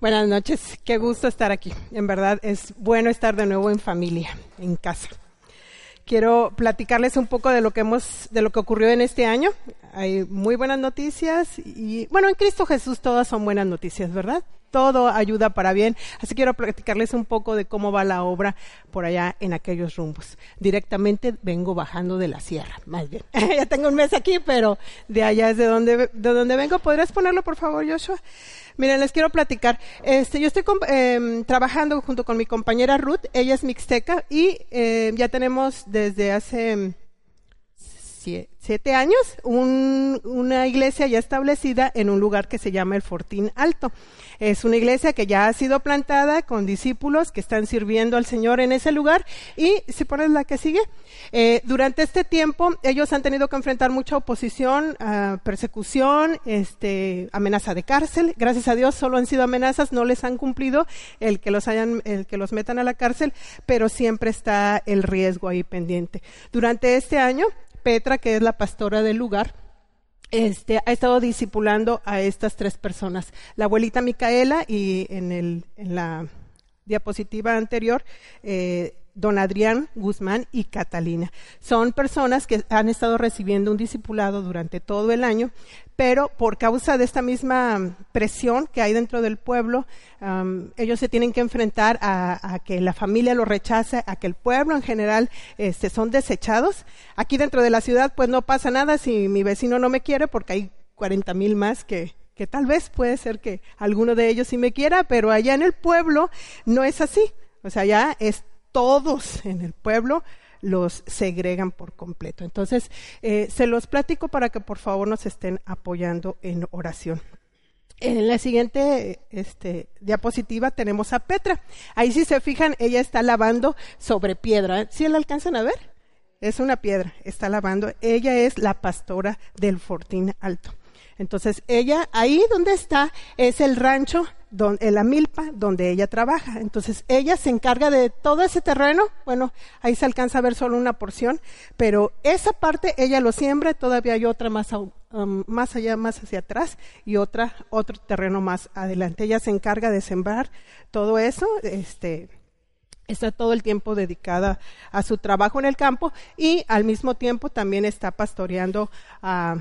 Buenas noches, qué gusto estar aquí. En verdad es bueno estar de nuevo en familia, en casa. Quiero platicarles un poco de lo que hemos, de lo que ocurrió en este año. Hay muy buenas noticias y, bueno, en Cristo Jesús todas son buenas noticias, ¿verdad? Todo ayuda para bien. Así quiero platicarles un poco de cómo va la obra por allá en aquellos rumbos. Directamente vengo bajando de la sierra, más bien. ya tengo un mes aquí, pero de allá es de donde, de donde vengo. ¿Podrías ponerlo, por favor, Joshua? Miren, les quiero platicar. Este, yo estoy em, trabajando junto con mi compañera Ruth, ella es mixteca y em, ya tenemos desde hace siete años una iglesia ya establecida en un lugar que se llama el Fortín Alto. Es una iglesia que ya ha sido plantada con discípulos que están sirviendo al Señor en ese lugar. Y si pones la que sigue, eh, durante este tiempo ellos han tenido que enfrentar mucha oposición, ah, persecución, este, amenaza de cárcel. Gracias a Dios solo han sido amenazas, no les han cumplido el que los hayan, el que los metan a la cárcel, pero siempre está el riesgo ahí pendiente. Durante este año, Petra, que es la pastora del lugar, este, ha estado discipulando a estas tres personas, la abuelita Micaela y en, el, en la diapositiva anterior, eh, don Adrián Guzmán y Catalina. Son personas que han estado recibiendo un discipulado durante todo el año, pero por causa de esta misma presión que hay dentro del pueblo, ellos se tienen que enfrentar a, que la familia los rechace, a que el pueblo en general este, son desechados. Aquí dentro de la ciudad, pues no pasa nada si mi vecino no me quiere, porque hay 40 mil más que, que tal vez puede ser que alguno de ellos sí me quiera, pero allá en el pueblo no es así. O sea, ya es todos en el pueblo los segregan por completo. Entonces, eh, se los platico para que por favor nos estén apoyando en oración. En la siguiente este, diapositiva tenemos a Petra. Ahí si se fijan, ella está lavando sobre piedra. ¿Sí la alcanzan a ver? Es una piedra, está lavando. Ella es la pastora del Fortín Alto. Entonces, ella, ahí donde está, es el rancho, en la milpa, donde ella trabaja. Entonces, ella se encarga de todo ese terreno. Bueno, ahí se alcanza a ver solo una porción, pero esa parte ella lo siembra, todavía hay otra más, um, más allá, más hacia atrás, y otra, otro terreno más adelante. Ella se encarga de sembrar todo eso, este, está todo el tiempo dedicada a su trabajo en el campo y al mismo tiempo también está pastoreando a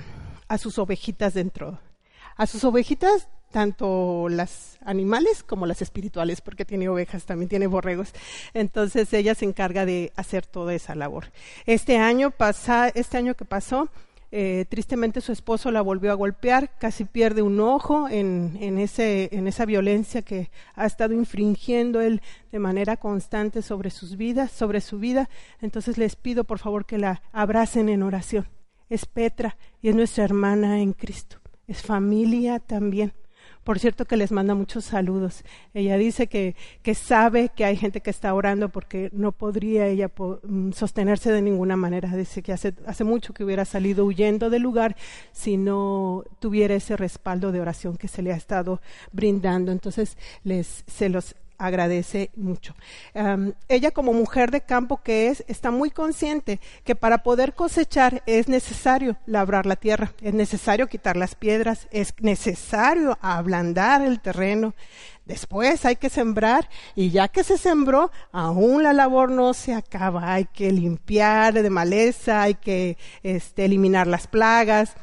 a sus ovejitas dentro. A sus ovejitas, tanto las animales como las espirituales, porque tiene ovejas, también tiene borregos. Entonces ella se encarga de hacer toda esa labor. Este año, pasa, este año que pasó, eh, tristemente su esposo la volvió a golpear, casi pierde un ojo en, en, ese, en esa violencia que ha estado infringiendo él de manera constante sobre sus vidas, sobre su vida. Entonces les pido por favor que la abracen en oración es Petra y es nuestra hermana en Cristo. Es familia también. Por cierto que les manda muchos saludos. Ella dice que, que sabe que hay gente que está orando porque no podría ella mm, sostenerse de ninguna manera. Dice que hace, hace mucho que hubiera salido huyendo del lugar si no tuviera ese respaldo de oración que se le ha estado brindando. Entonces les, se los agradece mucho. ella como mujer de campo que es, está muy consciente que para poder cosechar es necesario labrar la tierra, es necesario quitar las piedras, es necesario ablandar el terreno. Después hay que sembrar y ya que se sembró, aún la labor no se acaba. Hay que limpiar de maleza, hay que este, eliminar las plagas,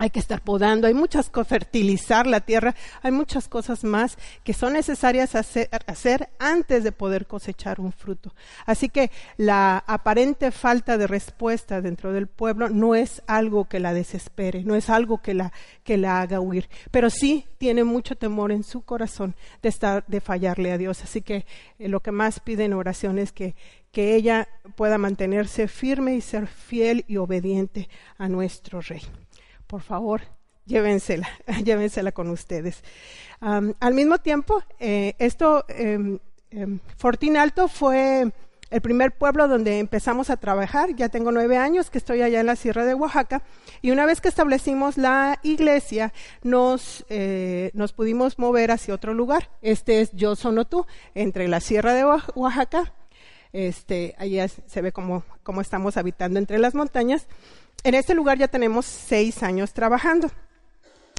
hay que estar podando, hay muchas cosas, fertilizar la tierra, hay muchas cosas más que son necesarias hacer, antes de poder cosechar un fruto. Así que la aparente falta de respuesta dentro del pueblo no es algo que la desespere, no es algo que la, que la haga huir, pero sí tiene mucho temor en su corazón de, estar, de fallarle a Dios. Así que eh, lo que más pide en oración es que, que ella pueda mantenerse firme y ser fiel y obediente a nuestro Rey por favor, llévensela, llévensela con ustedes. al mismo tiempo, eh, esto, eh, Fortín Alto fue el primer pueblo donde empezamos a trabajar. Ya tengo nueve años que estoy allá en la Sierra de Oaxaca. Y una vez que establecimos la iglesia, nos, eh, nos pudimos mover hacia otro lugar. Este es Yo Sonotú, entre la Sierra de Oaxaca. Este, allá se ve cómo, cómo estamos habitando entre las montañas. En este lugar ya tenemos seis años trabajando.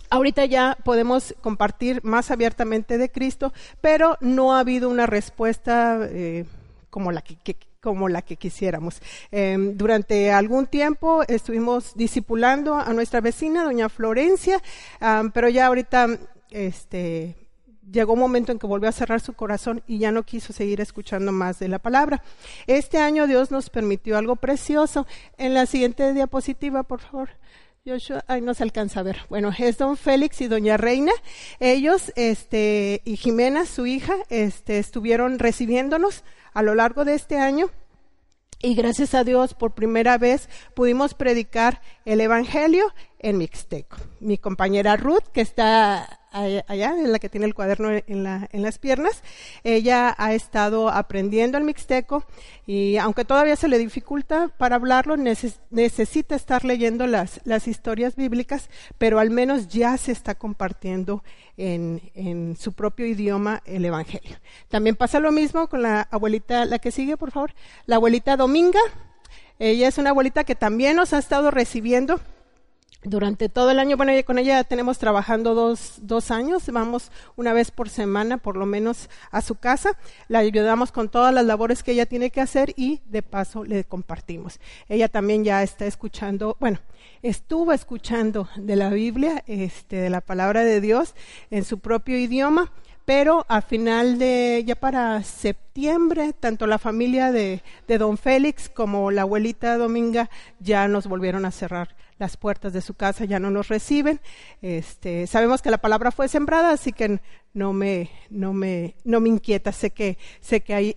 Ahorita ya podemos compartir más abiertamente de Cristo, pero no ha habido una respuesta eh, como la que, como la que quisiéramos. Em, durante algún tiempo estuvimos discipulando a nuestra vecina, doña Florencia, pero ya ahorita este, llegó un momento en que volvió a cerrar su corazón y ya no quiso seguir escuchando más de la palabra. Este año Dios nos permitió algo precioso. En la siguiente diapositiva, por favor. Joshua, ay, no se alcanza a ver. Bueno, es don Félix y doña Reina. Ellos, este, y Jimena, su hija, este, estuvieron recibiéndonos a lo largo de este año. Y gracias a Dios, por primera vez pudimos predicar el Evangelio en Mixteco. Mi compañera Ruth, que está allá, en la que tiene el cuaderno en, la, en las piernas. Ella ha estado aprendiendo el mixteco y aunque todavía se le dificulta para hablarlo, necesita estar leyendo las, historias bíblicas, pero al menos ya se está compartiendo en, en su propio idioma el Evangelio. También pasa lo mismo con la abuelita, la que sigue, por favor, la abuelita Dominga. Ella es una abuelita que también nos ha estado recibiendo durante todo el año, bueno, con ella tenemos trabajando dos, dos, años, vamos una vez por semana por lo menos a su casa, la ayudamos con todas las labores que ella tiene que hacer y de paso le compartimos. Ella también ya está escuchando, bueno, estuvo escuchando de la Biblia, este, de la palabra de Dios en su propio idioma, pero a final de, ya para septiembre, tanto la familia de, de don Félix como la abuelita Dominga ya nos volvieron a cerrar las puertas de su casa ya no nos reciben. Este, sabemos que la palabra fue sembrada, así que no me, no me, no me inquieta. Sé que,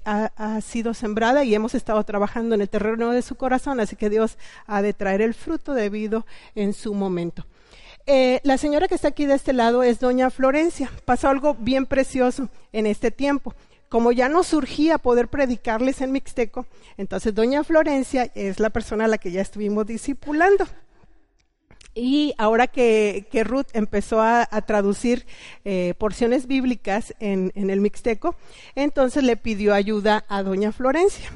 ha, sido sembrada y hemos estado trabajando en el terreno de su corazón, así que Dios ha de traer el fruto debido en su momento. Eh, la señora que está aquí de este lado es doña Florencia. Pasó algo bien precioso en este tiempo como ya no surgía poder predicarles en mixteco, entonces doña Florencia es la persona a la que ya estuvimos discipulando. Y ahora que, Ruth empezó a, traducir eh, porciones bíblicas en, el mixteco, entonces le pidió ayuda a doña Florencia.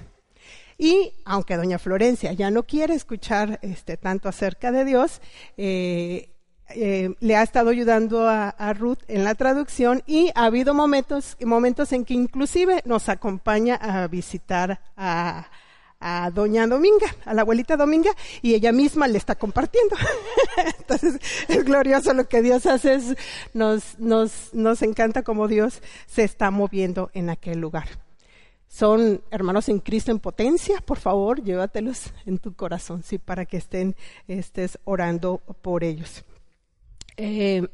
Y aunque doña Florencia ya no quiere escuchar este, tanto acerca de Dios, eh, eh, le ha estado ayudando a, a, Ruth en la traducción y ha habido momentos, momentos en que inclusive nos acompaña a visitar a, a doña Dominga, a la abuelita Dominga, y ella misma le está compartiendo. Entonces, es glorioso lo que Dios hace, es, nos, nos, nos encanta cómo Dios se está moviendo en aquel lugar. Son hermanos en Cristo en potencia, por favor, llévatelos en tu corazón, sí, para que estén, estés orando por ellos. Eh,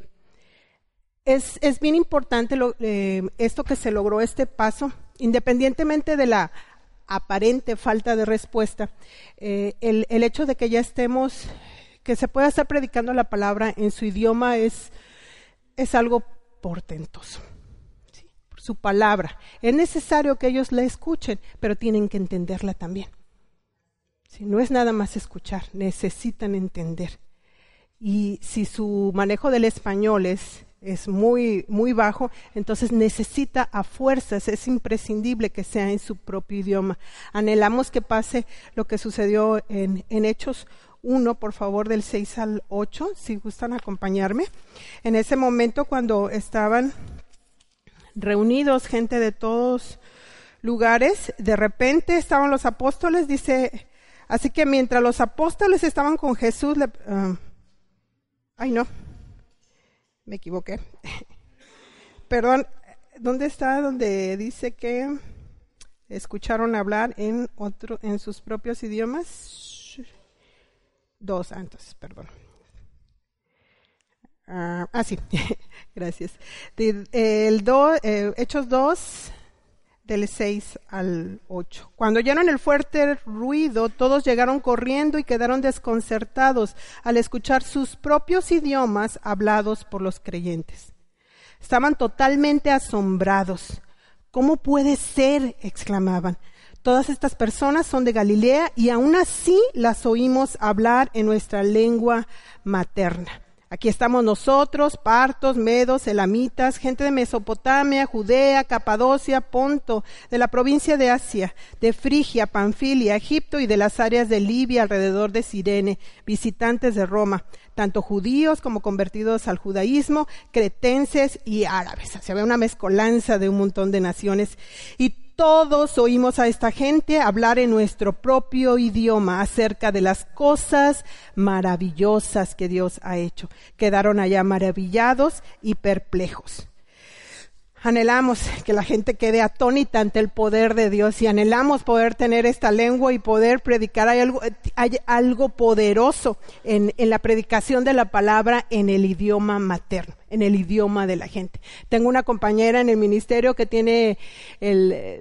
es, es, bien importante eh, esto que se logró, este paso, independientemente de la aparente falta de respuesta, eh, el, el, hecho de que ya estemos, que se pueda estar predicando la palabra en su idioma es, es algo portentoso. Su palabra. Es necesario que ellos la escuchen, pero tienen que entenderla también. No es nada más escuchar, necesitan entender. Y si su manejo del español es es muy, muy bajo, entonces necesita a fuerzas, es imprescindible que sea en su propio idioma. Anhelamos que pase lo que sucedió en, en Hechos 1, por favor, del 6 al 8, si gustan acompañarme. En ese momento, cuando estaban reunidos gente de todos lugares, de repente estaban los apóstoles, dice, así que mientras los apóstoles estaban con Jesús, le, ah, ay no, me equivoqué. Perdón, ¿dónde está donde dice que escucharon hablar en otro en sus propios idiomas? Dos, ah, entonces, perdón. ah, sí, gracias. El do, eh, Hechos 2, del 6 al 8. Cuando oyeron el fuerte ruido, todos llegaron corriendo y quedaron desconcertados al escuchar sus propios idiomas hablados por los creyentes. Estaban totalmente asombrados. ¿Cómo puede ser? exclamaban. Todas estas personas son de Galilea y aún así las oímos hablar en nuestra lengua materna. Aquí estamos nosotros, partos, medos, elamitas, gente de Mesopotamia, Judea, Capadocia, Ponto, de la provincia de Asia, de Frigia, Panfilia, Egipto y de las áreas de Libia alrededor de Sirene, visitantes de Roma, tanto judíos como convertidos al judaísmo, cretenses y árabes. Se ve una mezcolanza de un montón de naciones. Todos oímos a esta gente hablar en nuestro propio idioma acerca de las cosas maravillosas que Dios ha hecho. Quedaron allá maravillados y perplejos. Anhelamos que la gente quede atónita ante el poder de Dios y anhelamos poder tener esta lengua y poder predicar. Hay algo, hay algo poderoso en, en la predicación de la palabra en el idioma materno, en el idioma de la gente. Tengo una compañera en el ministerio que tiene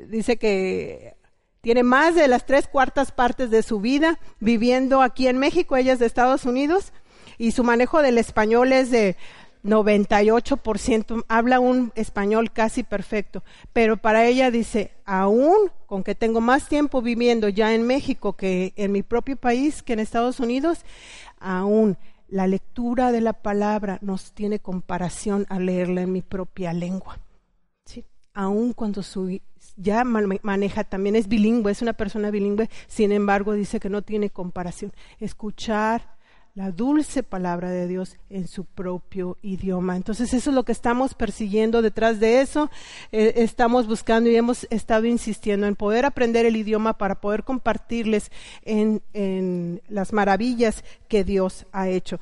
dice que tiene más de las tres cuartas partes de su vida viviendo aquí en México, ella es de Estados Unidos, y su manejo del español es de 98% habla un español casi perfecto, pero para ella dice, aún con que tengo más tiempo viviendo ya en México que en mi propio país, que en Estados Unidos, aún la lectura de la palabra nos tiene comparación a leerla en mi propia lengua. ¿sí? Aún cuando su, ya maneja, también es bilingüe, es una persona bilingüe, sin embargo dice que no tiene comparación. Escuchar la dulce palabra de Dios en su propio idioma. Entonces eso es lo que estamos persiguiendo detrás de eso. Eh, estamos buscando y hemos estado insistiendo en poder aprender el idioma para poder compartirles en, en las maravillas que Dios ha hecho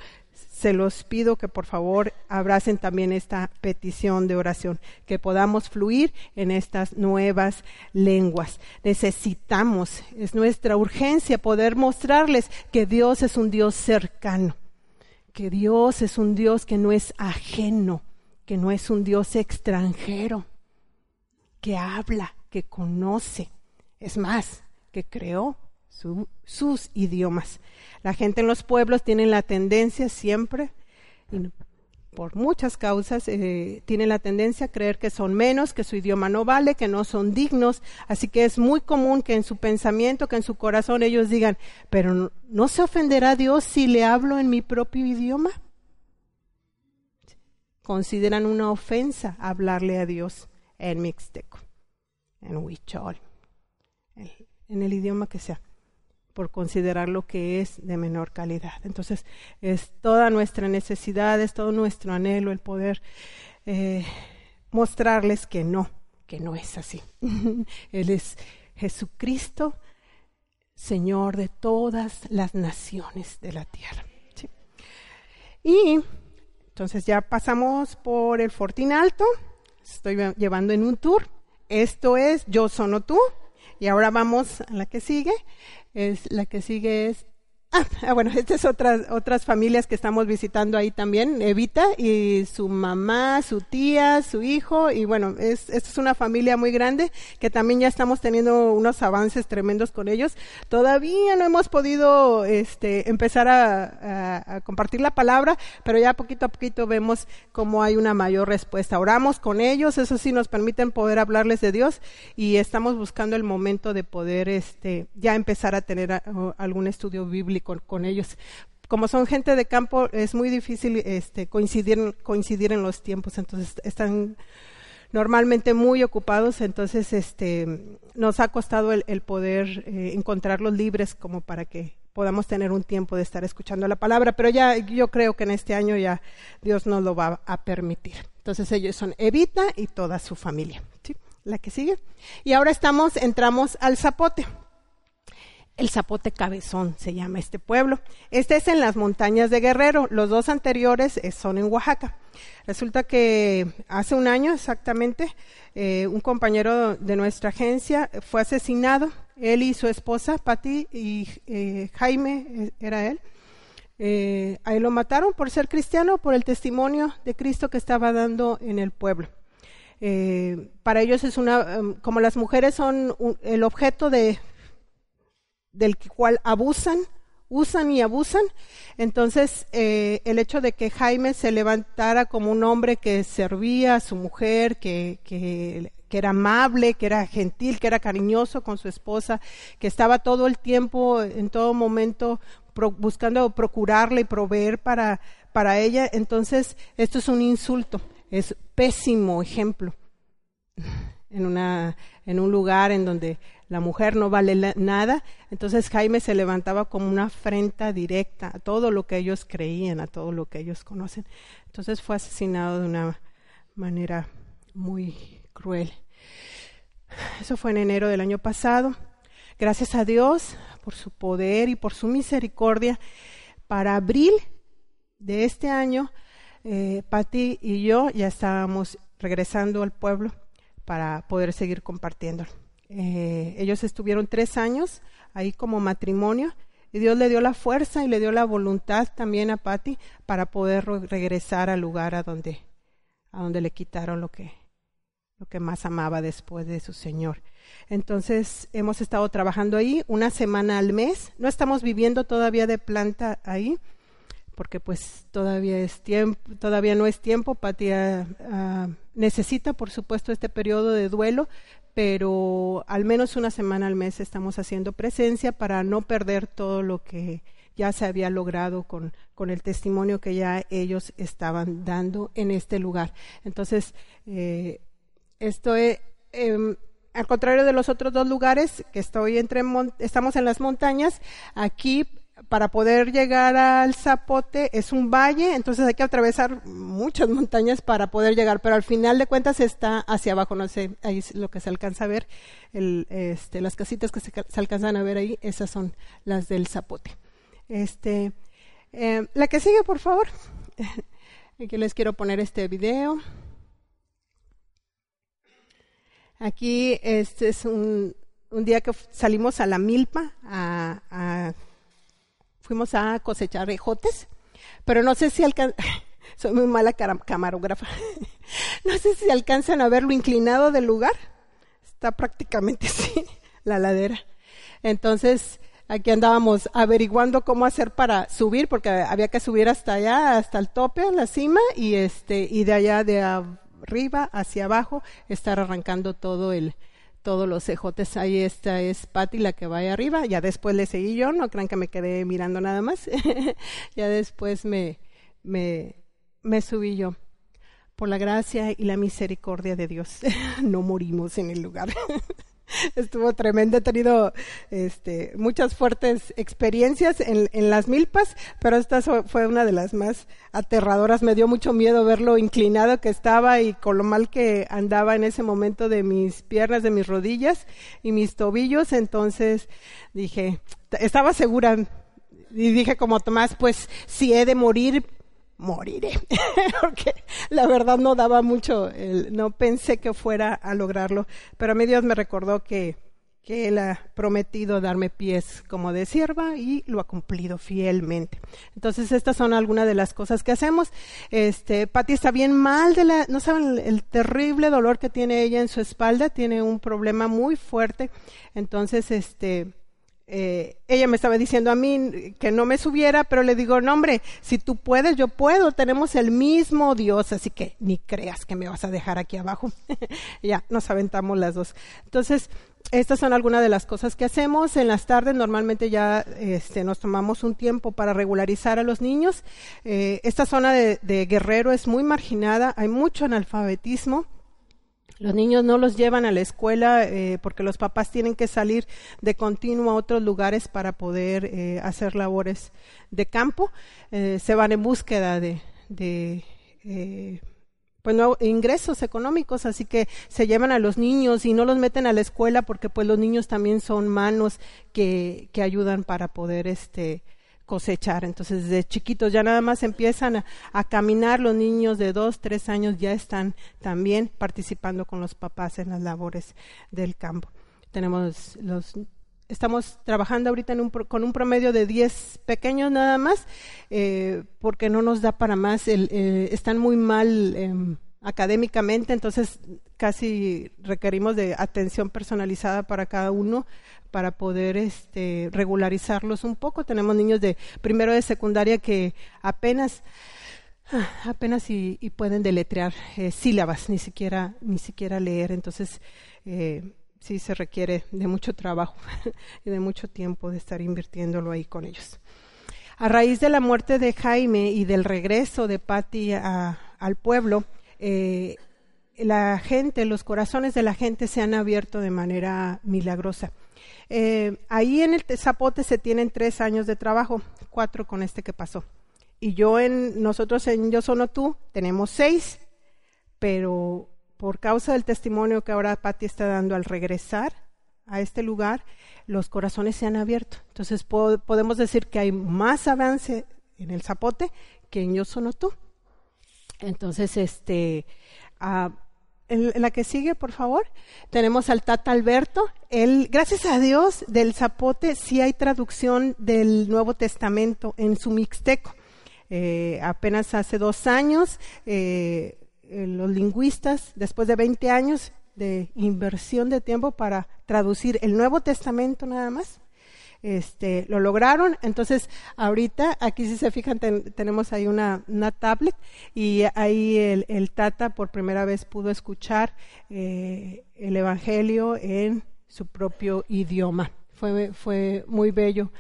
se los pido que por favor abracen también esta petición de oración, que podamos fluir en estas nuevas lenguas. Necesitamos, es nuestra urgencia poder mostrarles que Dios es un Dios cercano, que Dios es un Dios que no es ajeno, que no es un Dios extranjero, que habla, que conoce, es más, que creó sus idiomas. La gente en los pueblos tiene la tendencia siempre, por muchas causas, eh, tiene la tendencia a creer que son menos, que su idioma no vale, que no son dignos. Así que es muy común que en su pensamiento, que en su corazón ellos digan, pero no, ¿no se ofenderá Dios si le hablo en mi propio idioma? Consideran una ofensa hablarle a Dios en mixteco, en huichol, en el idioma que sea por considerar lo que es de menor calidad. Entonces, es toda nuestra necesidad, es todo nuestro anhelo el poder eh, mostrarles que no, que no es así. Él es Jesucristo, Señor de todas las naciones de la tierra. Y entonces ya pasamos por el Fortín Alto, estoy llevando en un tour. Esto es Yo Sono Tú. Y ahora vamos a la que sigue. Es la que sigue es Ah, bueno, estas otras otras familias que estamos visitando ahí también, Evita y su mamá, su tía, su hijo, y bueno, es, es una familia muy grande que también ya estamos teniendo unos avances tremendos con ellos. Todavía no hemos podido este, empezar a, compartir la palabra, pero ya poquito a poquito vemos cómo hay una mayor respuesta. Oramos con ellos, eso sí nos permiten poder hablarles de Dios y estamos buscando el momento de poder este, ya empezar a tener algún estudio bíblico con, ellos. Como son gente de campo, es muy difícil este, coincidir, coincidir en los tiempos, entonces están normalmente muy ocupados, entonces este, nos ha costado el, poder eh, encontrarlos libres como para que podamos tener un tiempo de estar escuchando la palabra, pero ya yo creo que en este año ya Dios nos lo va a permitir. Entonces ellos son Evita y toda su familia. La que sigue. Y ahora estamos, entramos al zapote. El Zapote Cabezón se llama este pueblo. Este es en las montañas de Guerrero. Los dos anteriores eh, son en Oaxaca. Resulta que hace un año exactamente, eh, un compañero de nuestra agencia fue asesinado. Él y su esposa, Patti y eh, Jaime, era él. ahí lo mataron por ser cristiano, por el testimonio de Cristo que estaba dando en el pueblo. para ellos es una, em, como las mujeres son el objeto de, del cual abusan, usan y abusan, entonces eh, el hecho de que Jaime se levantara como un hombre que servía a su mujer, que, que, era amable, que era gentil, que era cariñoso con su esposa, que estaba todo el tiempo, en todo momento, buscando procurarle y proveer para, para ella, entonces esto es un insulto, es pésimo ejemplo. En, una, en un lugar en donde la mujer no vale nada, entonces Jaime se levantaba como una afrenta directa a todo lo que ellos creían, a todo lo que ellos conocen. Entonces fue asesinado de una manera muy cruel. Eso fue en enero del año pasado. Gracias a Dios por su poder y por su misericordia. Para abril de este año, eh, Patti y yo ya estábamos regresando al pueblo para poder seguir compartiendo. Eh, ellos estuvieron tres años ahí como matrimonio y Dios le dio la fuerza y le dio la voluntad también a Patti para poder regresar al lugar a donde, a donde le quitaron lo que, lo que más amaba después de su Señor. Entonces hemos estado trabajando ahí una semana al mes. No estamos viviendo todavía de planta ahí, porque pues todavía es tiempo, todavía no es tiempo. Patia ah, necesita, por supuesto, este periodo de duelo, pero al menos una semana al mes estamos haciendo presencia para no perder todo lo que ya se había logrado con, con el testimonio que ya ellos estaban dando en este lugar. Entonces, eh, es, em, al contrario de los otros dos lugares, que estoy entre estamos en las montañas, aquí para poder llegar al Zapote es un valle, entonces hay que atravesar muchas montañas para poder llegar, pero al final de cuentas está hacia abajo, no sé, ahí es lo que se alcanza a ver, este, las casitas que se, alcanzan a ver ahí, esas son las del Zapote. Este, em, la que sigue, por favor. Aquí les quiero poner este video. Aquí este es un, un día que salimos a la milpa, a, fuimos a cosechar ejotes, pero no sé si alcanzan, soy muy mala camarógrafa, no sé si alcanzan a ver lo inclinado del lugar, está prácticamente así, la ladera. Entonces, aquí andábamos averiguando cómo hacer para subir, porque había que subir hasta allá, hasta el tope, a la cima, y este, y de allá de arriba hacia abajo, estar arrancando todo el, todos los cejotes. Ahí esta es Patty la que va ahí arriba. Ya después le seguí yo, no crean que me quedé mirando nada más. ya después me, me, me subí yo. Por la gracia y la misericordia de Dios, no morimos en el lugar. estuvo tremendo. He tenido este, muchas fuertes experiencias en, las milpas, pero esta fue una de las más aterradoras. Me dio mucho miedo ver lo inclinado que estaba y con lo mal que andaba en ese momento de mis piernas, de mis rodillas y mis tobillos. Entonces dije, estaba segura y dije como Tomás, pues si he de morir, moriré, porque la verdad no daba mucho, no pensé que fuera a lograrlo, pero a mí Dios me recordó que, que Él ha prometido darme pies como de sierva y lo ha cumplido fielmente. Entonces, estas son algunas de las cosas que hacemos. Este, Patti está bien mal de la, no saben el terrible dolor que tiene ella en su espalda, tiene un problema muy fuerte. Entonces, este, eh, ella me estaba diciendo a mí que no me subiera, pero le digo, no hombre, si tú puedes, yo puedo, tenemos el mismo Dios, así que ni creas que me vas a dejar aquí abajo. ya, nos aventamos las dos. Entonces, estas son algunas de las cosas que hacemos. En las tardes normalmente ya este, nos tomamos un tiempo para regularizar a los niños. Eh, esta zona de Guerrero es muy marginada, hay mucho analfabetismo los niños no los llevan a la escuela eh, porque los papás tienen que salir de continuo a otros lugares para poder eh, hacer labores de campo. Eh, se van en búsqueda de, de pues no, ingresos económicos, así que se llevan a los niños y no los meten a la escuela porque pues los niños también son manos que, que ayudan para poder este cosechar. Entonces, desde chiquitos ya nada más empiezan a, caminar, los niños de dos, tres años ya están también participando con los papás en las labores del campo. Tenemos los estamos trabajando ahorita con un promedio de 10 pequeños nada más, eh, porque no nos da para más. Eh, están muy mal em, académicamente, entonces casi requerimos de atención personalizada para cada uno para poder este, regularizarlos un poco. Tenemos niños de primero de secundaria que apenas ah, apenas y, pueden deletrear eh, sílabas, ni siquiera ni siquiera leer. Entonces eh, sí se requiere de mucho trabajo y de mucho tiempo de estar invirtiéndolo ahí con ellos. A raíz de la muerte de Jaime y del regreso de Patty al pueblo, eh, la gente, los corazones de la gente se han abierto de manera milagrosa. Eh, ahí en el Zapote se tienen tres años de trabajo, cuatro con este que pasó. Y yo en, nosotros en Yo Sono Tú tenemos seis, pero por causa del testimonio que ahora Patti está dando al regresar a este lugar, los corazones se han abierto. Entonces podemos decir que hay más avance en el Zapote que en Yo Sono Tú. Entonces, este, ah, la que sigue, por favor, tenemos al Tata Alberto. Él, gracias a Dios, del Zapote sí hay traducción del Nuevo Testamento en su mixteco. Eh, apenas hace dos años, eh, eh, los lingüistas, después de 20 años de inversión de tiempo para traducir el Nuevo Testamento nada más, este, lo lograron. Entonces, ahorita, aquí si se fijan, tenemos ahí una, una, tablet y ahí el, Tata por primera vez pudo escuchar eh, el Evangelio en su propio idioma. Fue, fue muy bello.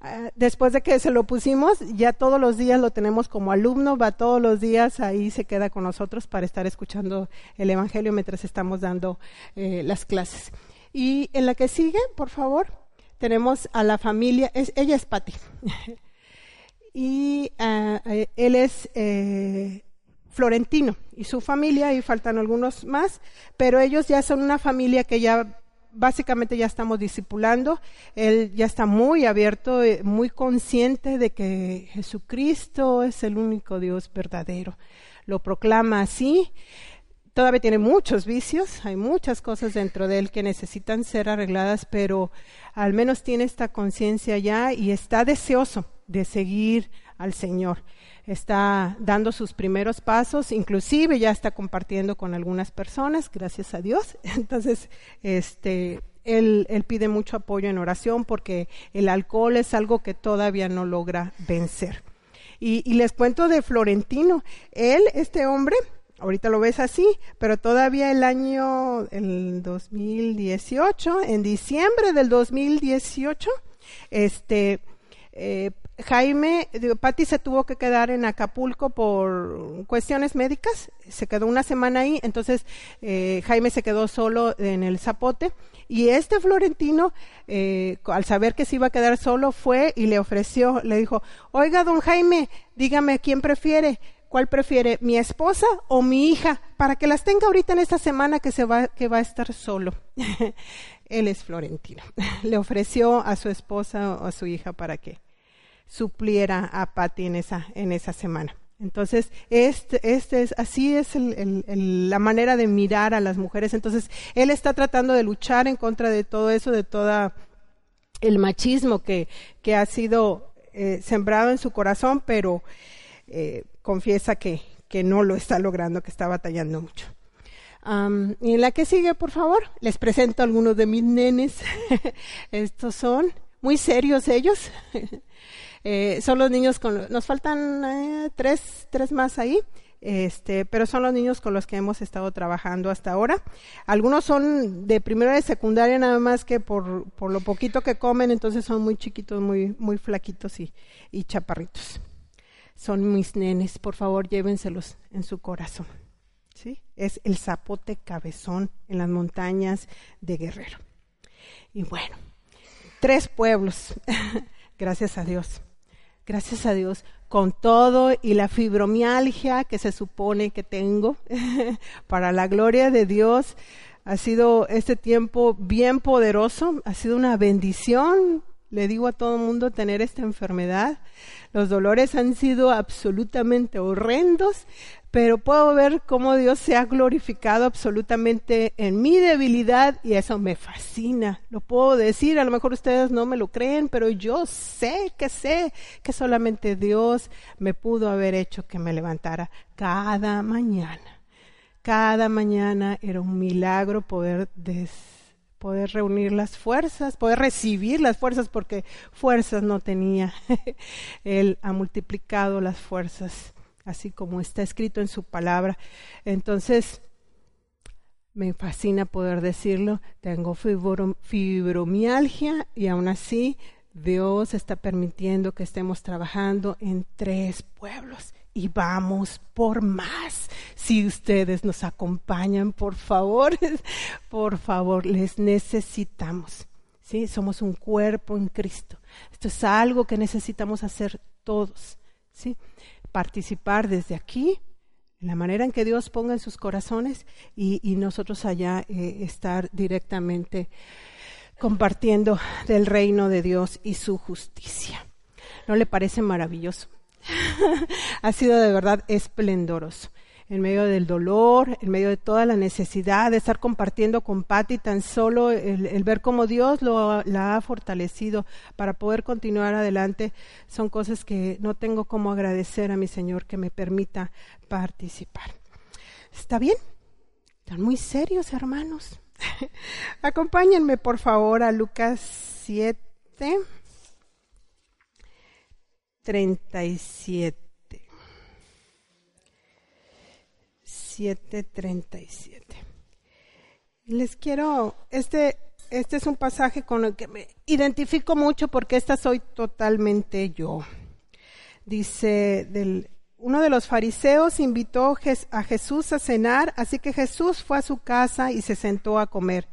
Ah, después de que se lo pusimos, ya todos los días lo tenemos como alumno, va todos los días ahí, se queda con nosotros para estar escuchando el Evangelio mientras estamos dando eh, las clases. Y en la que sigue, por favor tenemos a la familia, ella es Patti. y eh, él es eh, florentino y su familia, y faltan algunos más, pero ellos ya son una familia que ya básicamente ya estamos discipulando. Él ya está muy abierto, eh, muy consciente de que Jesucristo es el único Dios verdadero. Lo proclama así todavía tiene muchos vicios, hay muchas cosas dentro de él que necesitan ser arregladas, pero al menos tiene esta conciencia ya y está deseoso de seguir al Señor. Está dando sus primeros pasos, inclusive ya está compartiendo con algunas personas, gracias a Dios. Entonces, este, él, pide mucho apoyo en oración porque el alcohol es algo que todavía no logra vencer. Y, y les cuento de Florentino. Él, este hombre, ahorita lo ves así, pero todavía el año, el 2018, en diciembre del 2018, este, eh, Jaime, digo, Patti se tuvo que quedar en Acapulco por cuestiones médicas, se quedó una semana ahí, entonces eh, Jaime se quedó solo en el Zapote y este Florentino, eh, al saber que se iba a quedar solo, fue y le ofreció, le dijo, oiga, don Jaime, dígame quién prefiere, ¿Cuál prefiere, mi esposa o mi hija? Para que las tenga ahorita en esta semana que, se va, que va a estar solo. Él es florentino. Le ofreció a su esposa o a su hija para que supliera a Patty en esa, en esa semana. Entonces, este, este es, así es la manera de mirar a las mujeres. Entonces, él está tratando de luchar en contra de todo eso, de todo el machismo que, que ha sido eh, sembrado en su corazón, pero eh, confiesa que, que no lo está logrando, que está batallando mucho. y en la que sigue, por favor, les presento algunos de mis nenes. Estos son muy serios ellos. Eh, son los niños con, nos faltan eh, tres, tres más ahí. Este, pero son los niños con los que hemos estado trabajando hasta ahora. Algunos son de primera y secundaria nada más que por, por lo poquito que comen, entonces son muy chiquitos, muy, muy flaquitos y, y chaparritos son mis nenes, por favor llévenselos en su corazón. ¿Sí? Es el zapote cabezón en las montañas de Guerrero. Y bueno, tres pueblos, gracias a Dios, gracias a Dios, con todo y la fibromialgia que se supone que tengo, para la gloria de Dios, ha sido este tiempo bien poderoso, ha sido una bendición, le digo a todo el mundo, tener esta enfermedad. Los dolores han sido absolutamente horrendos, pero puedo ver cómo Dios se ha glorificado absolutamente en mi debilidad y eso me fascina. Lo puedo decir, a lo mejor ustedes no me lo creen, pero yo sé que sé que solamente Dios me pudo haber hecho que me levantara cada mañana cada mañana era un milagro poder poder reunir las fuerzas, poder recibir las fuerzas, porque fuerzas no tenía. Él ha multiplicado las fuerzas, así como está escrito en su palabra. Entonces, me fascina poder decirlo, tengo fibromialgia y aún así Dios está permitiendo que estemos trabajando en tres pueblos y vamos por más. Si ustedes nos acompañan, por favor, por favor, les necesitamos. ¿sí? Somos un cuerpo en Cristo. Esto es algo que necesitamos hacer todos. ¿sí? Participar desde aquí, en la manera en que Dios ponga en sus corazones y, nosotros allá eh, estar directamente compartiendo del reino de Dios y su justicia. ¿No le parece maravilloso? ha sido de verdad esplendoroso. En medio del dolor, en medio de toda la necesidad de estar compartiendo con Patti, tan solo el, ver cómo Dios la ha fortalecido para poder continuar adelante, son cosas que no tengo como agradecer a mi Señor que me permita participar. ¿Está bien? Están muy serios, hermanos. Acompáñenme, por favor, a Lucas 7. 37. 7:37. Les quiero, este, este es un pasaje con el que me identifico mucho porque esta soy totalmente yo. Dice, del, uno de los fariseos invitó a Jesús a cenar, así que Jesús fue a su casa y se sentó a comer.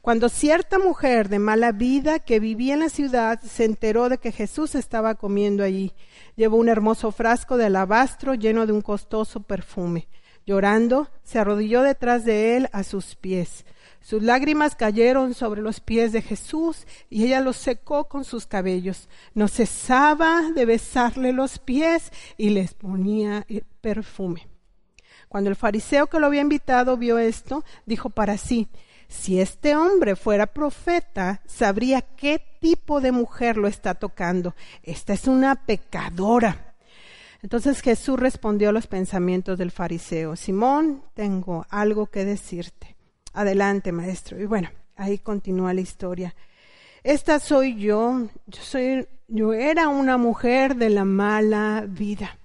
Cuando cierta mujer de mala vida que vivía en la ciudad se enteró de que Jesús estaba comiendo allí, llevó un hermoso frasco de alabastro lleno de un costoso perfume. Llorando, se arrodilló detrás de él a sus pies. Sus lágrimas cayeron sobre los pies de Jesús y ella los secó con sus cabellos. No cesaba de besarle los pies y les ponía perfume. Cuando el fariseo que lo había invitado vio esto, dijo para sí, si este hombre fuera profeta, sabría qué tipo de mujer lo está tocando. Esta es una pecadora. Entonces Jesús respondió a los pensamientos del fariseo, Simón, tengo algo que decirte. Adelante, maestro. Y bueno, ahí continúa la historia. Esta soy yo, yo soy, yo era una mujer de la mala vida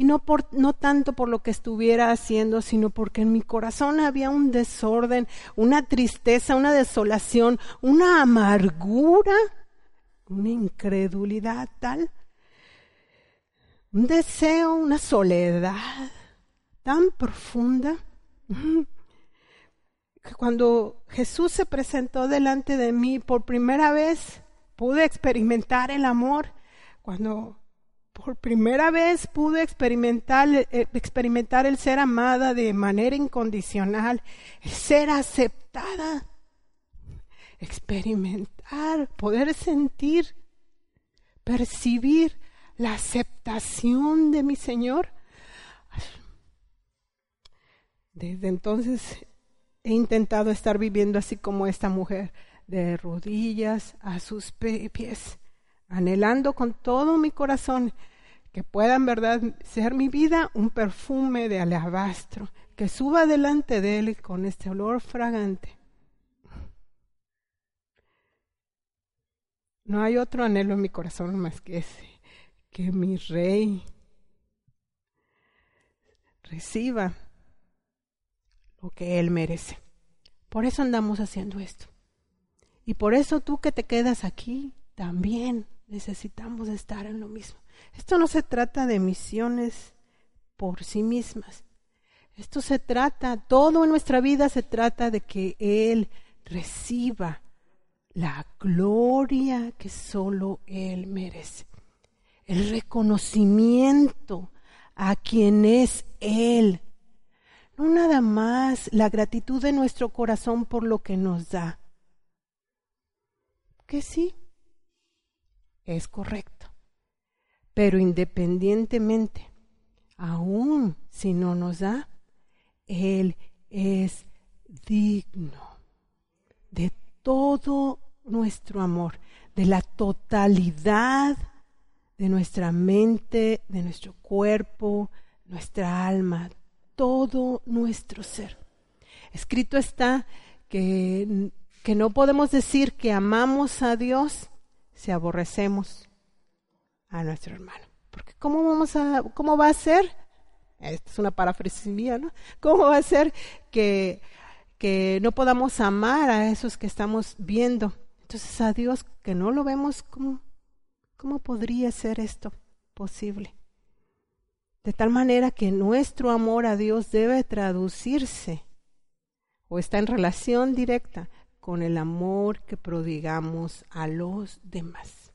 y no, por, no tanto por lo que estuviera haciendo, sino porque en mi corazón había un desorden, una tristeza, una desolación, una amargura, una incredulidad tal, un deseo, una soledad tan profunda, que cuando Jesús se presentó delante de mí por primera vez, pude experimentar el amor. Cuando por primera vez pude experimentar, eh, experimentar el ser amada de manera incondicional, el ser aceptada, experimentar, poder sentir, percibir la aceptación de mi Señor. Desde entonces he intentado estar viviendo así como esta mujer, de rodillas a sus pies anhelando con todo mi corazón que pueda en verdad ser mi vida un perfume de alabastro, que suba delante de Él con este olor fragante. No hay otro anhelo en mi corazón más que ese, que mi rey reciba lo que Él merece. Por eso andamos haciendo esto. Y por eso tú que te quedas aquí, también necesitamos estar en lo mismo. Esto no se trata de misiones por sí mismas. Esto se trata, todo en nuestra vida se trata de que Él reciba la gloria que solo Él merece. El reconocimiento a quien es Él. No nada más la gratitud de nuestro corazón por lo que nos da. Que sí, es correcto. Pero independientemente, aún si no nos da, Él es digno de todo nuestro amor, de la totalidad de nuestra mente, de nuestro cuerpo, nuestra alma, todo nuestro ser. Escrito está que, que no podemos decir que amamos a Dios si aborrecemos a nuestro hermano. Porque ¿cómo, vamos a, cómo va a ser? Esta es una paráfrasis mía, ¿no? ¿Cómo va a ser que, que no podamos amar a esos que estamos viendo? Entonces a Dios que no lo vemos, ¿cómo, cómo podría ser esto posible? De tal manera que nuestro amor a Dios debe traducirse o está en relación directa con el amor que prodigamos a los demás.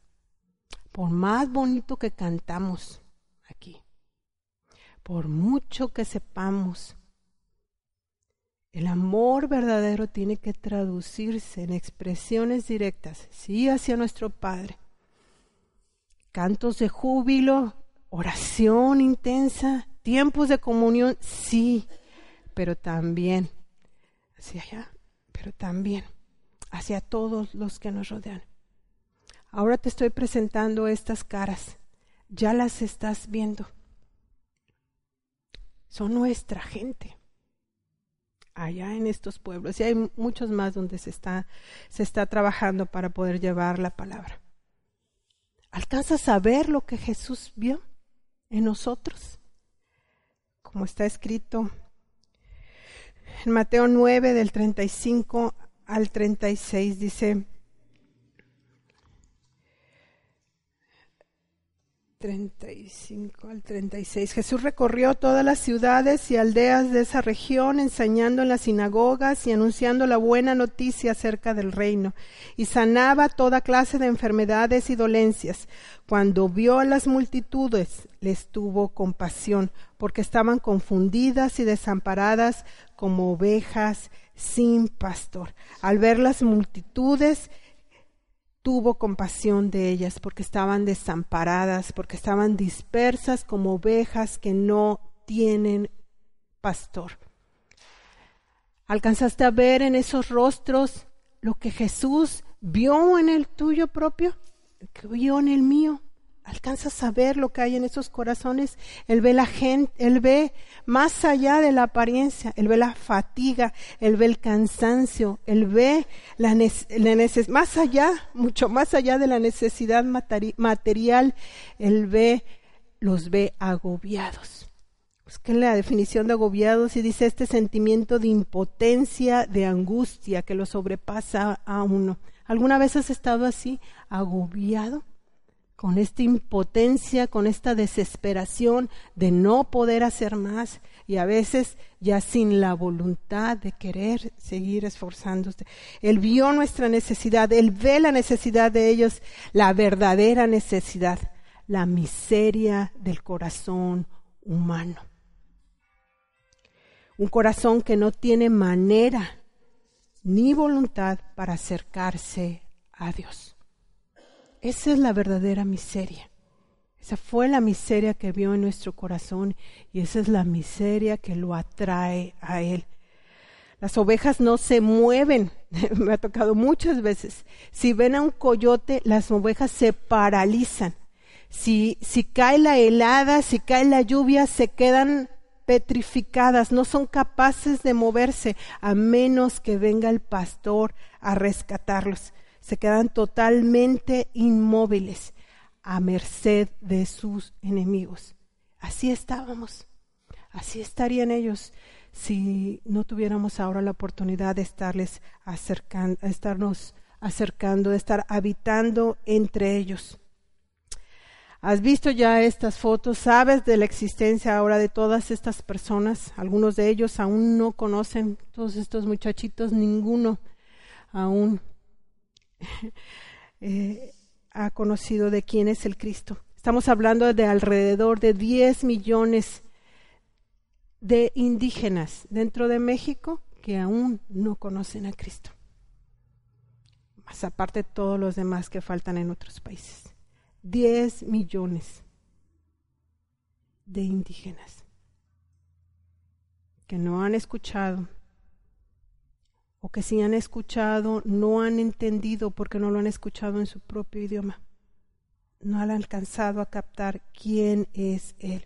Por más bonito que cantamos aquí, por mucho que sepamos, el amor verdadero tiene que traducirse en expresiones directas, sí, hacia nuestro Padre. Cantos de júbilo, oración intensa, tiempos de comunión, sí, pero también hacia allá, pero también hacia todos los que nos rodean. Ahora te estoy presentando estas caras, ya las estás viendo. Son nuestra gente. Allá en estos pueblos, y hay muchos más donde se está, se está trabajando para poder llevar la palabra. ¿Alcanzas a ver lo que Jesús vio? en nosotros, como está escrito en Mateo 9 del 35 al 36, dice, 35 al 36. Jesús recorrió todas las ciudades y aldeas de esa región, enseñando en las sinagogas y anunciando la buena noticia acerca del reino, y sanaba toda clase de enfermedades y dolencias. Cuando vio a las multitudes, les tuvo compasión, porque estaban confundidas y desamparadas como ovejas sin pastor. Al ver las multitudes, tuvo compasión de ellas porque estaban desamparadas, porque estaban dispersas como ovejas que no tienen pastor. ¿Alcanzaste a ver en esos rostros lo que Jesús vio en el tuyo propio, que vio en el mío? Alcanzas a ver lo que hay en esos corazones. Él ve la gente, él ve más allá de la apariencia, él ve la fatiga, él ve el cansancio, él ve la, más allá, mucho más allá de la necesidad material, él ve, los ve agobiados. Busquen la definición de agobiados y dice este sentimiento de impotencia, de angustia que lo sobrepasa a uno. ¿Alguna vez has estado así, agobiado? Con esta impotencia, con esta desesperación de no poder hacer más y a veces ya sin la voluntad de querer seguir esforzándose. Él vio nuestra necesidad, Él ve la necesidad de ellos, la verdadera necesidad, la miseria del corazón humano. Un corazón que no tiene manera ni voluntad para acercarse a Dios. Esa es la verdadera miseria. Esa fue la miseria que vio en nuestro corazón y esa es la miseria que lo atrae a Él. Las ovejas no se mueven, me ha tocado muchas veces. Si ven a un coyote, las ovejas se paralizan. Si, si cae la helada, si cae la lluvia, se quedan petrificadas, no son capaces de moverse a menos que venga el pastor a rescatarlos se quedan totalmente inmóviles a merced de sus enemigos. Así estábamos, así estarían ellos si no tuviéramos ahora la oportunidad de estarles acercando, estarnos acercando, de estar habitando entre ellos. Has visto ya estas fotos, sabes de la existencia ahora de todas estas personas, algunos de ellos aún no conocen, todos estos muchachitos, ninguno aún Eh, ha conocido de quién es el Cristo. Estamos hablando de alrededor de 10 millones de indígenas dentro de México que aún no conocen a Cristo. Más aparte todos los demás que faltan en otros países. 10 millones de indígenas que no han escuchado o que si han escuchado no han entendido porque no lo han escuchado en su propio idioma. No han alcanzado a captar quién es Él.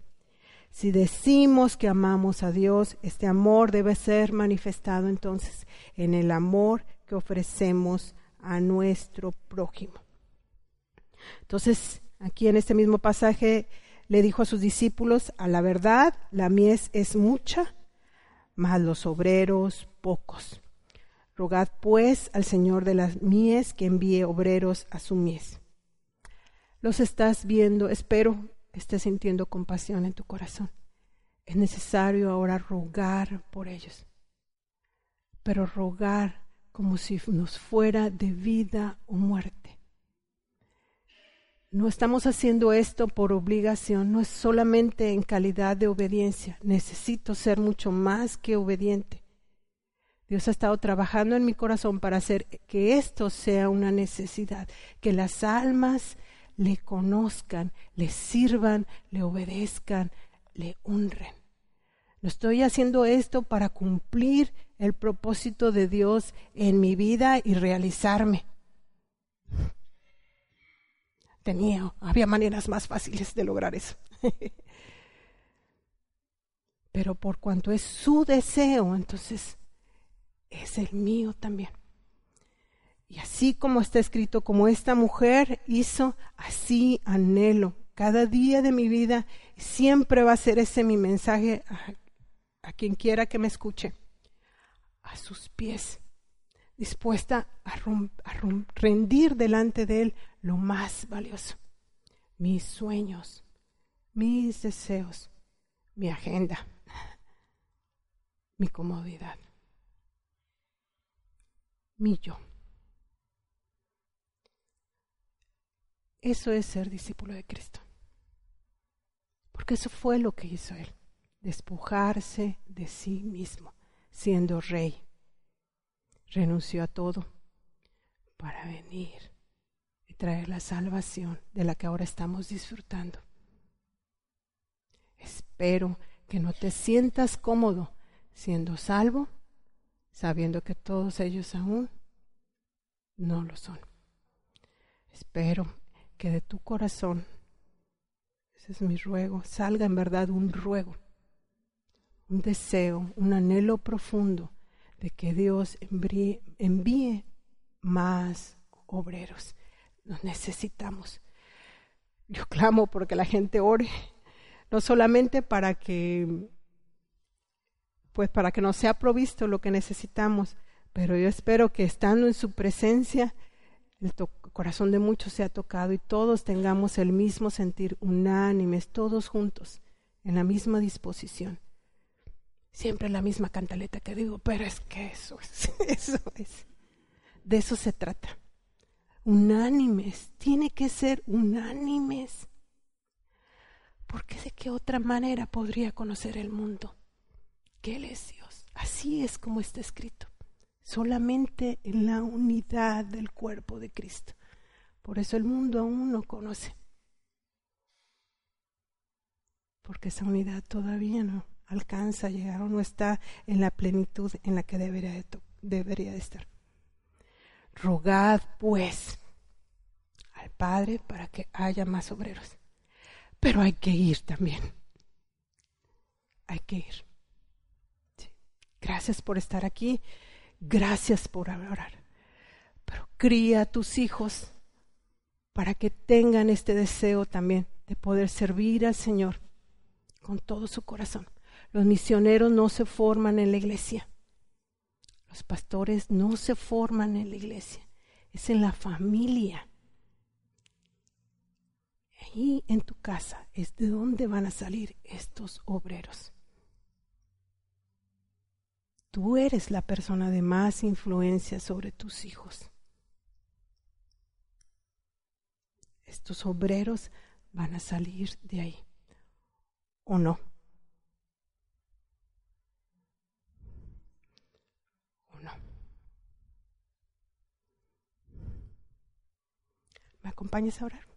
Si decimos que amamos a Dios, este amor debe ser manifestado entonces en el amor que ofrecemos a nuestro prójimo. Entonces, aquí en este mismo pasaje le dijo a sus discípulos, a la verdad, la mies es mucha, mas los obreros pocos. Rogad pues al Señor de las mies que envíe obreros a su mies. Los estás viendo, espero estés sintiendo compasión en tu corazón. Es necesario ahora rogar por ellos, pero rogar como si nos fuera de vida o muerte. No estamos haciendo esto por obligación, no es solamente en calidad de obediencia. Necesito ser mucho más que obediente. Dios ha estado trabajando en mi corazón para hacer que esto sea una necesidad, que las almas le conozcan, le sirvan, le obedezcan, le honren. No estoy haciendo esto para cumplir el propósito de Dios en mi vida y realizarme. Tenía, había maneras más fáciles de lograr eso. Pero por cuanto es su deseo, entonces es el mío también. Y así como está escrito, como esta mujer hizo, así anhelo cada día de mi vida. Siempre va a ser ese mi mensaje a, quien quiera que me escuche. A sus pies, dispuesta a rendir delante de Él lo más valioso. Mis sueños, mis deseos, mi agenda, mi comodidad, mi yo. Eso es ser discípulo de Cristo. Porque eso fue lo que hizo Él, despojarse de sí mismo, siendo rey. Renunció a todo para venir y traer la salvación de la que ahora estamos disfrutando. Espero que no te sientas cómodo siendo salvo, sabiendo que todos ellos aún no lo son. Espero que de tu corazón, ese es mi ruego, salga en verdad un ruego, un deseo, un anhelo profundo de que Dios envíe, más obreros. Los necesitamos. Yo clamo porque la gente ore, no solamente para que pues para que nos sea provisto lo que necesitamos, pero yo espero que estando en su presencia el, corazón de muchos se ha tocado y todos tengamos el mismo sentir, unánimes, todos juntos, en la misma disposición. Siempre la misma cantaleta que digo, pero es que eso es, eso es. De eso se trata. Unánimes, tiene que ser unánimes. Porque de qué otra manera podría conocer el mundo? Que Él es Dios. Así es como está escrito. Solamente en la unidad del cuerpo de Cristo. Por eso el mundo aún no conoce. Porque esa unidad todavía no alcanza a llegar o no está en la plenitud en la que debería de, estar. Rogad pues al Padre para que haya más obreros. Pero hay que ir también. Hay que ir. Gracias por estar aquí. Gracias por orar. Pero cría a tus hijos para que tengan este deseo también de poder servir al Señor con todo su corazón. Los misioneros no se forman en la iglesia. Los pastores no se forman en la iglesia. Es en la familia. Ahí en tu casa es de donde van a salir estos obreros. Tú eres la persona de más influencia sobre tus hijos. estos obreros van a salir de ahí. ¿O no? ¿O no? ¿Me acompañas a orar?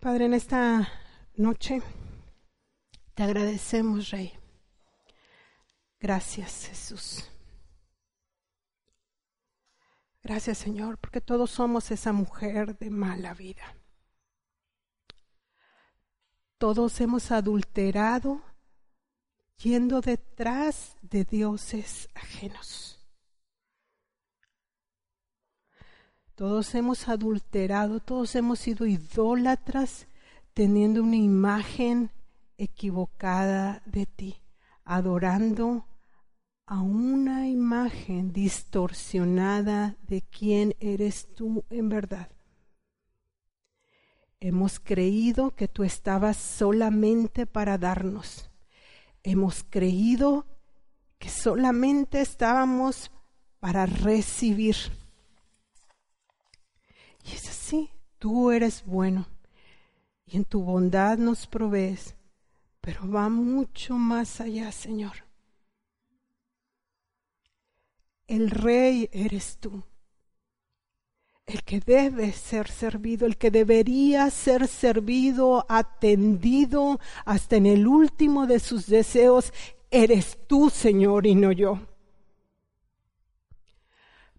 Padre, en esta noche te agradecemos, Rey. Gracias, Jesús. Gracias Señor, porque todos somos esa mujer de mala vida. Todos hemos adulterado yendo detrás de dioses ajenos. Todos hemos adulterado, todos hemos sido idólatras teniendo una imagen equivocada de ti, adorando a una imagen distorsionada de quién eres tú en verdad. Hemos creído que tú estabas solamente para darnos. Hemos creído que solamente estábamos para recibir. Y es así, tú eres bueno y en tu bondad nos provees, pero va mucho más allá, Señor. El rey eres tú, el que debe ser servido, el que debería ser servido, atendido hasta en el último de sus deseos, eres tú, Señor, y no yo.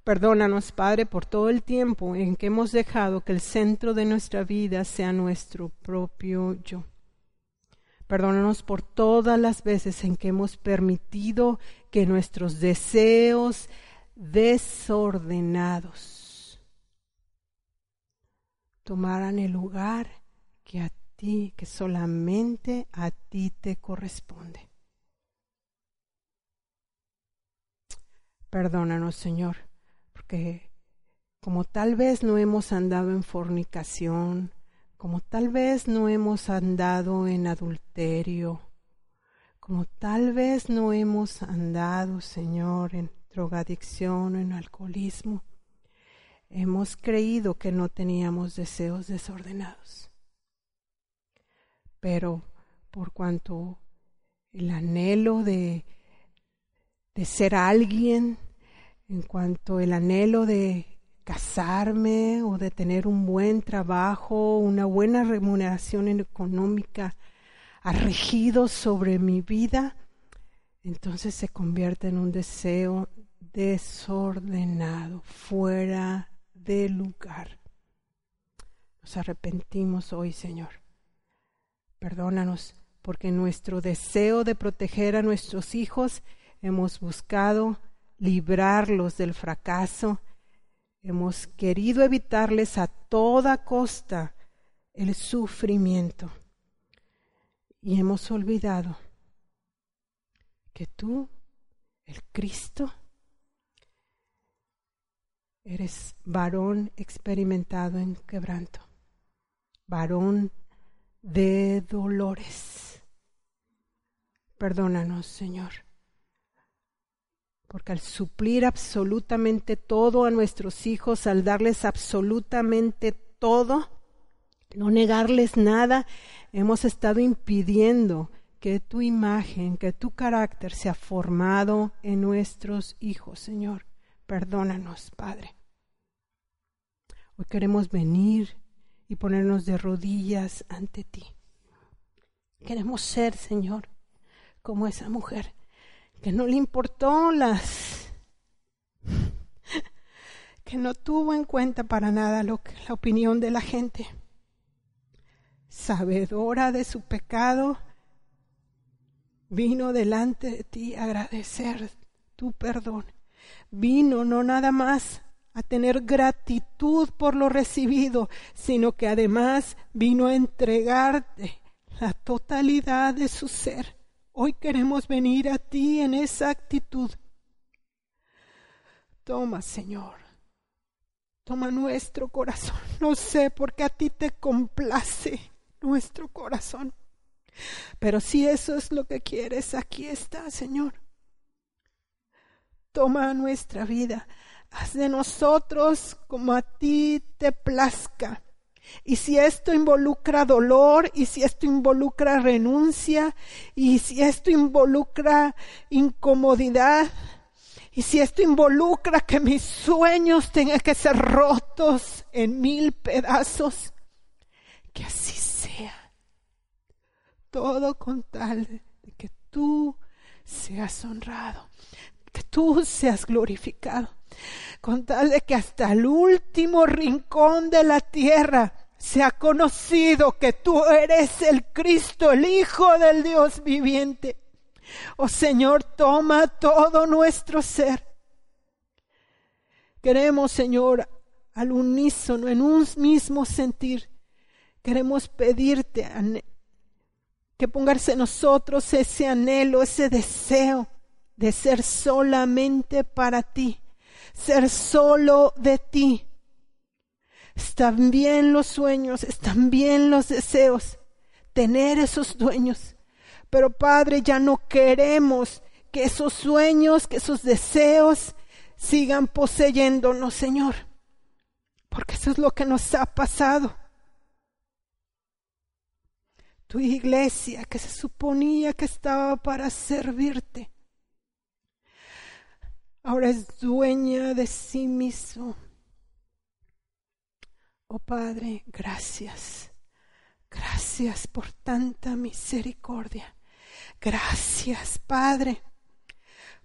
Perdónanos, Padre, por todo el tiempo en que hemos dejado que el centro de nuestra vida sea nuestro propio yo. Perdónanos por todas las veces en que hemos permitido que nuestros deseos desordenados tomaran el lugar que a ti, que solamente a ti te corresponde. Perdónanos, Señor porque como tal vez no hemos andado en fornicación, como tal vez no hemos andado en adulterio, como tal vez no hemos andado, Señor, en drogadicción o en alcoholismo, hemos creído que no teníamos deseos desordenados. Pero por cuanto el anhelo de, de ser alguien, en cuanto el anhelo de casarme o de tener un buen trabajo, una buena remuneración económica ha regido sobre mi vida, entonces se convierte en un deseo desordenado, fuera de lugar. Nos arrepentimos hoy, Señor. Perdónanos, porque nuestro deseo de proteger a nuestros hijos hemos buscado librarlos del fracaso, hemos querido evitarles a toda costa el sufrimiento y hemos olvidado que tú, el Cristo, eres varón experimentado en quebranto, varón de dolores. Perdónanos, Señor porque al suplir absolutamente todo a nuestros hijos, al darles absolutamente todo, no negarles nada, hemos estado impidiendo que tu imagen, que tu carácter sea formado en nuestros hijos, Señor. Perdónanos, Padre. Hoy queremos venir y ponernos de rodillas ante ti. Queremos ser, Señor, como esa mujer que no le importó las que no tuvo en cuenta para nada lo que, la opinión de la gente. Sabedora de su pecado, vino delante de ti a agradecer tu perdón. Vino no nada más a tener gratitud por lo recibido, sino que además vino a entregarte la totalidad de su ser Hoy queremos venir a ti en esa actitud. Toma, Señor. Toma nuestro corazón. No sé por qué a ti te complace nuestro corazón. Pero si eso es lo que quieres, aquí está, Señor. Toma nuestra vida. Haz de nosotros como a ti te plazca. Y si esto involucra dolor, y si esto involucra renuncia, y si esto involucra incomodidad, y si esto involucra que mis sueños tengan que ser rotos en mil pedazos, que así sea. Todo con tal de que tú seas honrado, que tú seas glorificado con tal de que hasta el último rincón de la tierra se ha conocido que tú eres el Cristo, el Hijo del Dios viviente. Oh Señor, toma todo nuestro ser. Queremos, Señor, al unísono, en un mismo sentir, queremos pedirte que pongas en nosotros ese anhelo, ese deseo de ser solamente para ti, ser solo de ti. Están bien los sueños, están bien los deseos, tener esos dueños. Pero Padre, ya no queremos que esos sueños, que esos deseos sigan poseyéndonos, Señor. Porque eso es lo que nos ha pasado. Tu iglesia que se suponía que estaba para servirte, ahora es dueña de sí mismo Oh Padre, gracias. Gracias por tanta misericordia. Gracias, Padre,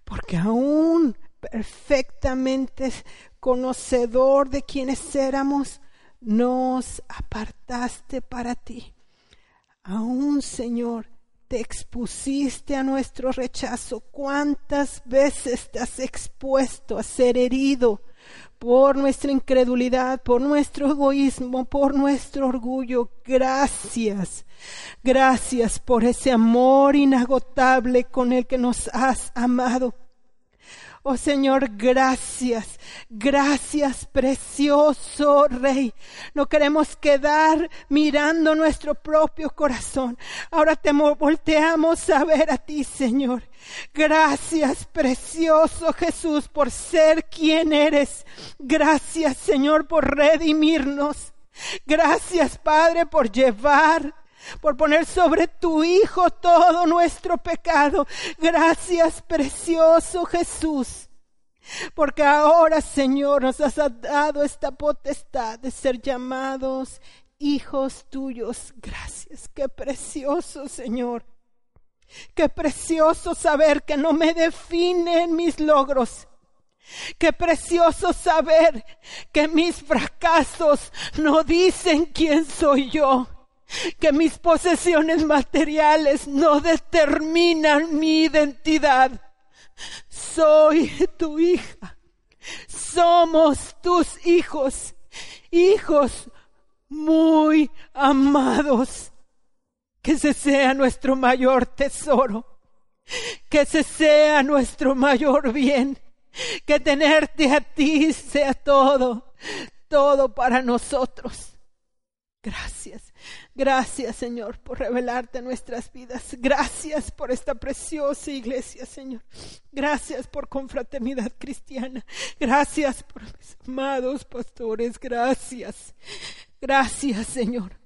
porque aún perfectamente conocedor de quienes éramos, nos apartaste para ti. Aún, Señor, te expusiste a nuestro rechazo. ¿Cuántas veces te has expuesto a ser herido? por nuestra incredulidad, por nuestro egoísmo, por nuestro orgullo. Gracias. Gracias por ese amor inagotable con el que nos has amado. Oh Señor, gracias, gracias, precioso Rey. No queremos quedar mirando nuestro propio corazón. Ahora te volteamos a ver a ti, Señor. Gracias, precioso Jesús, por ser quien eres. Gracias, Señor, por redimirnos. Gracias, Padre, por llevar por poner sobre tu Hijo todo nuestro pecado. Gracias, precioso Jesús. Porque ahora, Señor, nos has dado esta potestad de ser llamados hijos tuyos. Gracias, qué precioso, Señor. Qué precioso saber que no me definen mis logros. Qué precioso saber que mis fracasos no dicen quién soy yo que mis posesiones materiales no determinan mi identidad. Soy tu hija. Somos tus hijos, hijos muy amados. Que ese sea nuestro mayor tesoro. Que ese sea nuestro mayor bien. Que tenerte a ti sea todo, todo para nosotros. Gracias. Gracias, Señor, por revelarte nuestras vidas. Gracias por esta preciosa iglesia, Señor. Gracias por confraternidad cristiana. Gracias por mis amados pastores. Gracias. Gracias, Señor,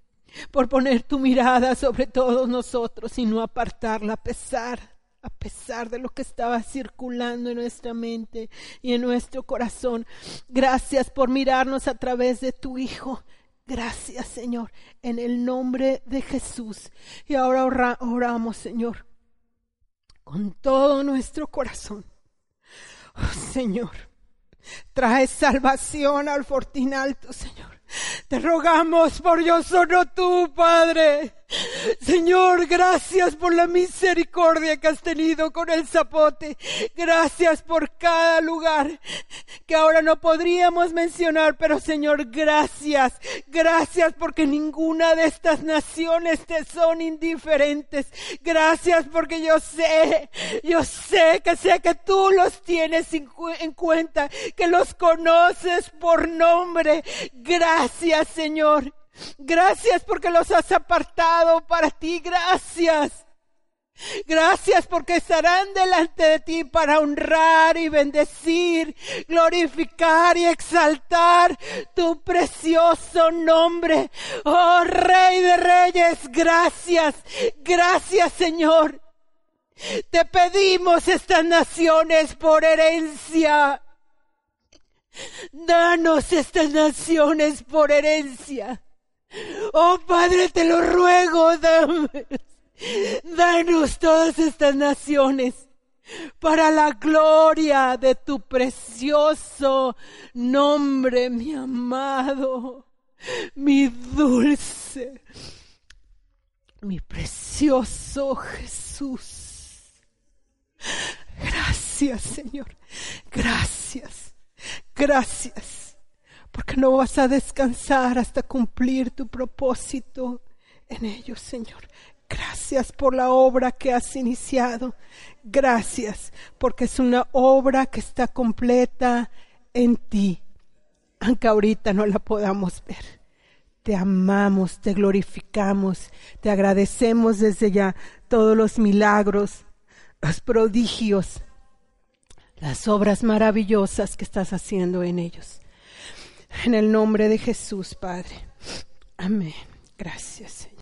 por poner tu mirada sobre todos nosotros y no apartarla a pesar a pesar de lo que estaba circulando en nuestra mente y en nuestro corazón. Gracias por mirarnos a través de tu Hijo. Gracias, Señor, en el nombre de Jesús. Y ahora oramos, Señor, con todo nuestro corazón. Oh, Señor, trae salvación al fortín alto, Señor. Te rogamos por yo solo tú, Padre. Señor, gracias por la misericordia que has tenido con el zapote. Gracias por cada lugar que ahora no podríamos mencionar, pero Señor, gracias. Gracias porque ninguna de estas naciones te son indiferentes. Gracias porque yo sé, yo sé que sé que tú los tienes en cuenta, que los conoces por nombre. Gracias, Señor. Gracias porque los has apartado para ti. Gracias. Gracias porque estarán delante de ti para honrar y bendecir, glorificar y exaltar tu precioso nombre. Oh Rey de Reyes, gracias, gracias Señor. Te pedimos estas naciones por herencia. Danos estas naciones por herencia. Oh Padre, te lo ruego, dame, danos todas estas naciones para la gloria de tu precioso nombre, mi amado. mi dulce, mi precioso Jesús. Gracias, Señor. Gracias. Gracias. Porque no vas a descansar hasta cumplir tu propósito en ellos, Señor. Gracias por la obra que has iniciado. Gracias porque es una obra que está completa en ti, aunque ahorita no la podamos ver. Te amamos, te glorificamos, te agradecemos desde ya todos los milagros, los prodigios, las obras maravillosas que estás haciendo en ellos. En el nombre de Jesús, Padre. Amén. Gracias, Señor.